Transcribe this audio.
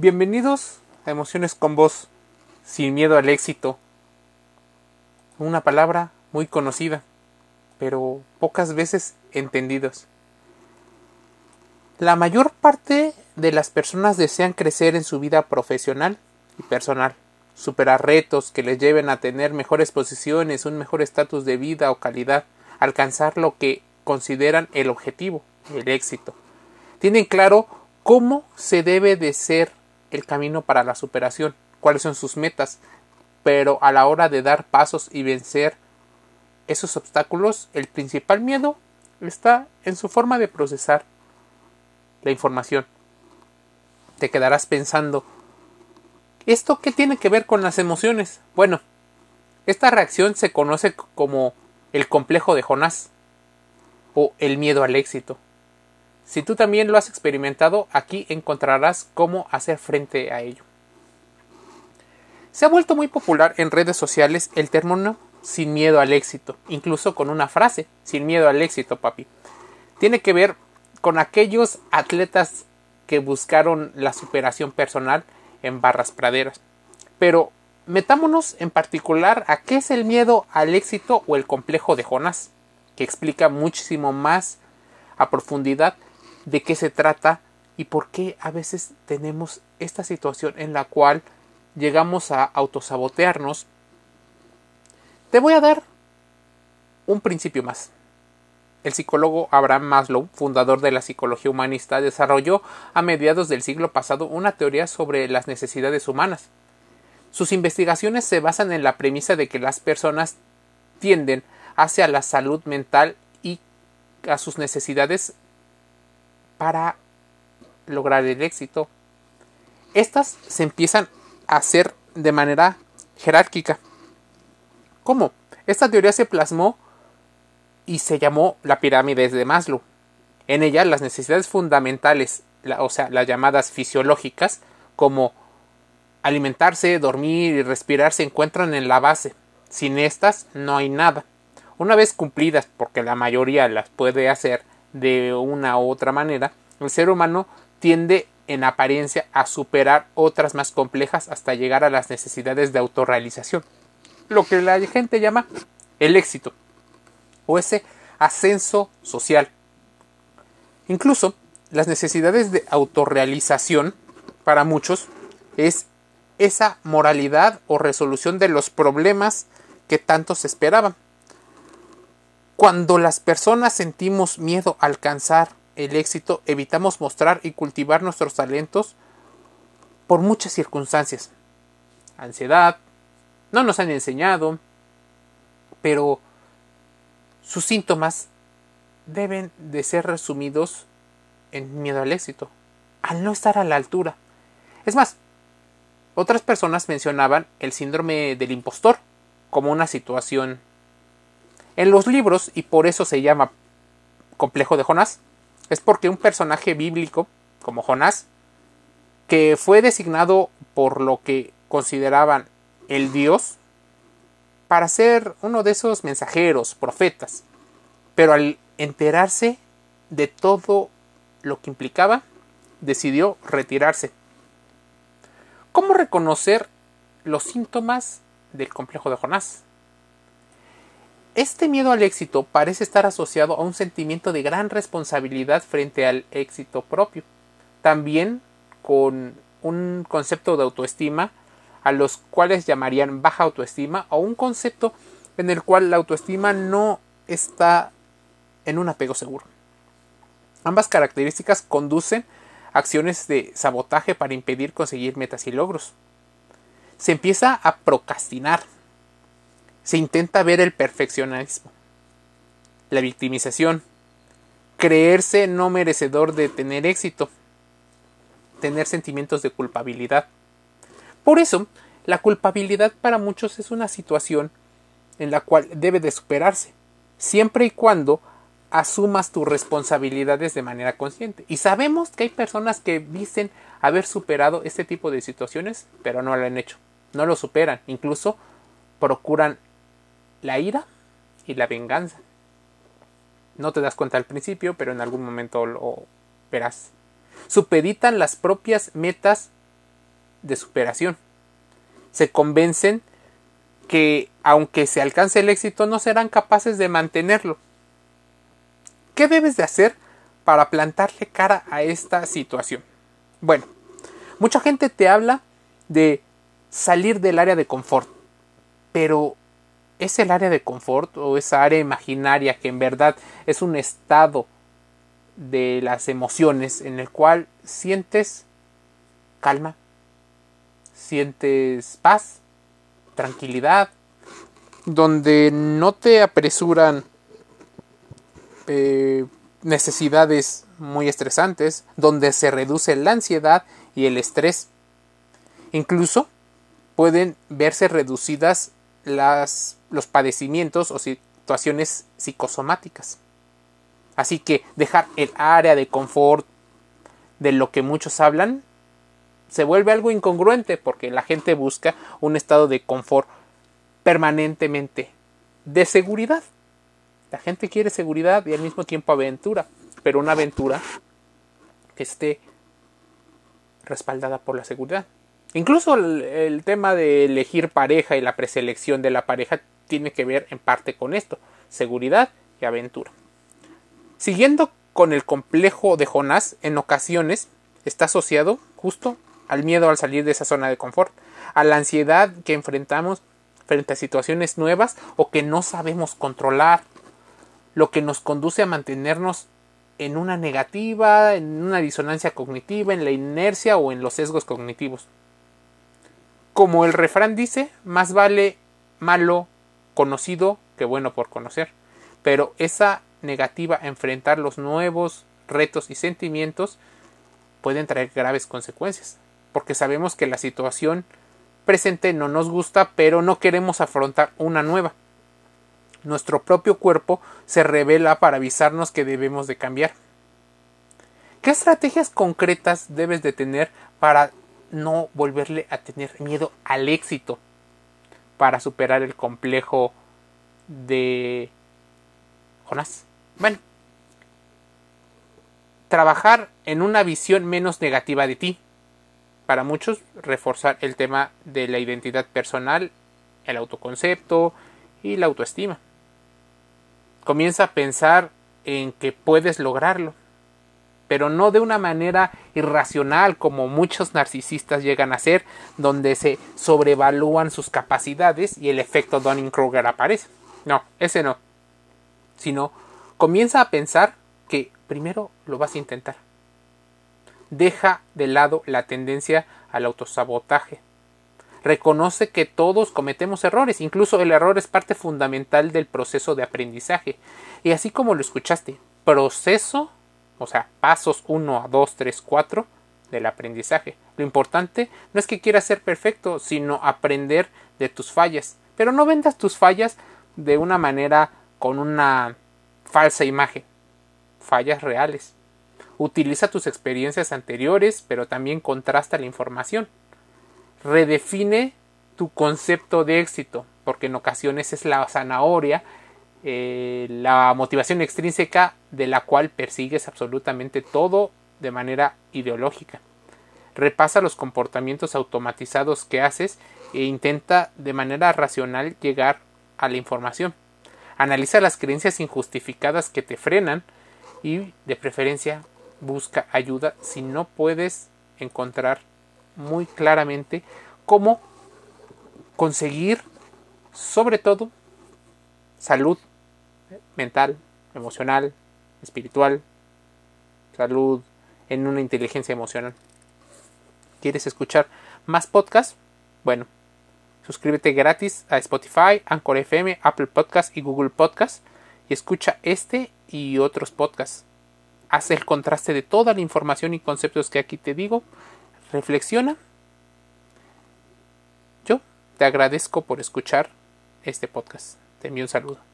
Bienvenidos a Emociones con Voz, sin miedo al éxito. Una palabra muy conocida, pero pocas veces entendidos. La mayor parte de las personas desean crecer en su vida profesional y personal, superar retos que les lleven a tener mejores posiciones, un mejor estatus de vida o calidad, alcanzar lo que consideran el objetivo, el éxito. Tienen claro cómo se debe de ser el camino para la superación, cuáles son sus metas, pero a la hora de dar pasos y vencer esos obstáculos, el principal miedo está en su forma de procesar la información. Te quedarás pensando, ¿esto qué tiene que ver con las emociones? Bueno, esta reacción se conoce como el complejo de Jonás o el miedo al éxito. Si tú también lo has experimentado, aquí encontrarás cómo hacer frente a ello. Se ha vuelto muy popular en redes sociales el término sin miedo al éxito, incluso con una frase, sin miedo al éxito, papi. Tiene que ver con aquellos atletas que buscaron la superación personal en barras praderas. Pero metámonos en particular a qué es el miedo al éxito o el complejo de Jonás, que explica muchísimo más a profundidad de qué se trata y por qué a veces tenemos esta situación en la cual llegamos a autosabotearnos. Te voy a dar un principio más. El psicólogo Abraham Maslow, fundador de la psicología humanista, desarrolló a mediados del siglo pasado una teoría sobre las necesidades humanas. Sus investigaciones se basan en la premisa de que las personas tienden hacia la salud mental y a sus necesidades para lograr el éxito. Estas se empiezan a hacer de manera jerárquica. ¿Cómo? Esta teoría se plasmó y se llamó la pirámide de Maslow. En ella las necesidades fundamentales, o sea, las llamadas fisiológicas, como alimentarse, dormir y respirar, se encuentran en la base. Sin estas no hay nada. Una vez cumplidas, porque la mayoría las puede hacer, de una u otra manera, el ser humano tiende en apariencia a superar otras más complejas hasta llegar a las necesidades de autorrealización, lo que la gente llama el éxito o ese ascenso social. Incluso las necesidades de autorrealización para muchos es esa moralidad o resolución de los problemas que tanto se esperaban. Cuando las personas sentimos miedo a alcanzar el éxito, evitamos mostrar y cultivar nuestros talentos por muchas circunstancias. Ansiedad, no nos han enseñado, pero sus síntomas deben de ser resumidos en miedo al éxito, al no estar a la altura. Es más, otras personas mencionaban el síndrome del impostor como una situación en los libros, y por eso se llama complejo de Jonás, es porque un personaje bíblico, como Jonás, que fue designado por lo que consideraban el Dios, para ser uno de esos mensajeros, profetas, pero al enterarse de todo lo que implicaba, decidió retirarse. ¿Cómo reconocer los síntomas del complejo de Jonás? Este miedo al éxito parece estar asociado a un sentimiento de gran responsabilidad frente al éxito propio, también con un concepto de autoestima a los cuales llamarían baja autoestima o un concepto en el cual la autoestima no está en un apego seguro. Ambas características conducen a acciones de sabotaje para impedir conseguir metas y logros. Se empieza a procrastinar, se intenta ver el perfeccionismo, la victimización, creerse no merecedor de tener éxito, tener sentimientos de culpabilidad. Por eso, la culpabilidad para muchos es una situación en la cual debe de superarse, siempre y cuando asumas tus responsabilidades de manera consciente. Y sabemos que hay personas que dicen haber superado este tipo de situaciones, pero no lo han hecho. No lo superan, incluso procuran la ira y la venganza. No te das cuenta al principio, pero en algún momento lo verás. Supeditan las propias metas de superación. Se convencen que aunque se alcance el éxito no serán capaces de mantenerlo. ¿Qué debes de hacer para plantarle cara a esta situación? Bueno, mucha gente te habla de salir del área de confort, pero ¿es el área de confort o esa área imaginaria que en verdad es un estado de las emociones en el cual sientes calma, sientes paz, tranquilidad, donde no te apresuran eh, necesidades muy estresantes, donde se reduce la ansiedad y el estrés. Incluso pueden verse reducidas las, los padecimientos o situaciones psicosomáticas. Así que dejar el área de confort de lo que muchos hablan se vuelve algo incongruente porque la gente busca un estado de confort permanentemente de seguridad. La gente quiere seguridad y al mismo tiempo aventura, pero una aventura que esté respaldada por la seguridad. Incluso el, tema de elegir pareja y la preselección de la pareja tiene que ver en parte con esto, seguridad y aventura. Siguiendo con el complejo de Jonás, en ocasiones está asociado justo al miedo al salir de esa zona de confort, a la ansiedad que enfrentamos frente a situaciones nuevas o que no sabemos controlar, lo que nos conduce a mantenernos en una negativa, en una disonancia cognitiva, en la inercia o en los sesgos cognitivos. Como el refrán dice, más vale malo conocido que bueno por conocer. Pero esa negativa a enfrentar los nuevos retos y sentimientos pueden traer graves consecuencias, porque sabemos que la situación presente no nos gusta, pero no queremos afrontar una nueva. Nuestro propio cuerpo se revela para avisarnos que debemos de cambiar. ¿Qué estrategias concretas debes de tener para no volverle a tener miedo al éxito? Para superar el complejo de Jonás. Bueno, trabajar en una visión menos negativa de ti. Para muchos, reforzar el tema de la identidad personal, el autoconcepto y la autoestima. Comienza a pensar en que puedes lograrlo, pero no de una manera irracional como muchos narcisistas llegan a hacer, donde se sobrevalúan sus capacidades y el efecto Dunning-Kruger aparece. No, ese no. Sino comienza a pensar que primero lo vas a intentar. Deja de lado la tendencia al autosabotaje. Reconoce que todos cometemos errores, incluso el error es parte fundamental del proceso de aprendizaje. Y así como lo escuchaste, proceso, o sea, pasos 1 a 2, 3, 4 del aprendizaje. Lo importante no es que quieras ser perfecto, sino aprender de tus fallas. Pero no vendas tus fallas de una manera con una falsa imagen. Fallas reales. Utiliza tus experiencias anteriores, pero también contrasta la información redefine tu concepto de éxito, porque en ocasiones es la zanahoria, eh, la motivación extrínseca de la cual persigues absolutamente todo de manera ideológica. Repasa los comportamientos automatizados que haces e intenta de manera racional llegar a la información. Analiza las creencias injustificadas que te frenan y de preferencia busca ayuda si no puedes encontrar muy claramente cómo conseguir, sobre todo, salud mental, emocional, espiritual, salud en una inteligencia emocional. ¿Quieres escuchar más podcasts? Bueno, suscríbete gratis a Spotify, Anchor FM, Apple Podcasts y Google Podcasts y escucha este y otros podcasts. Haz el contraste de toda la información y conceptos que aquí te digo reflexiona. Yo te agradezco por escuchar este podcast. Te envío un saludo.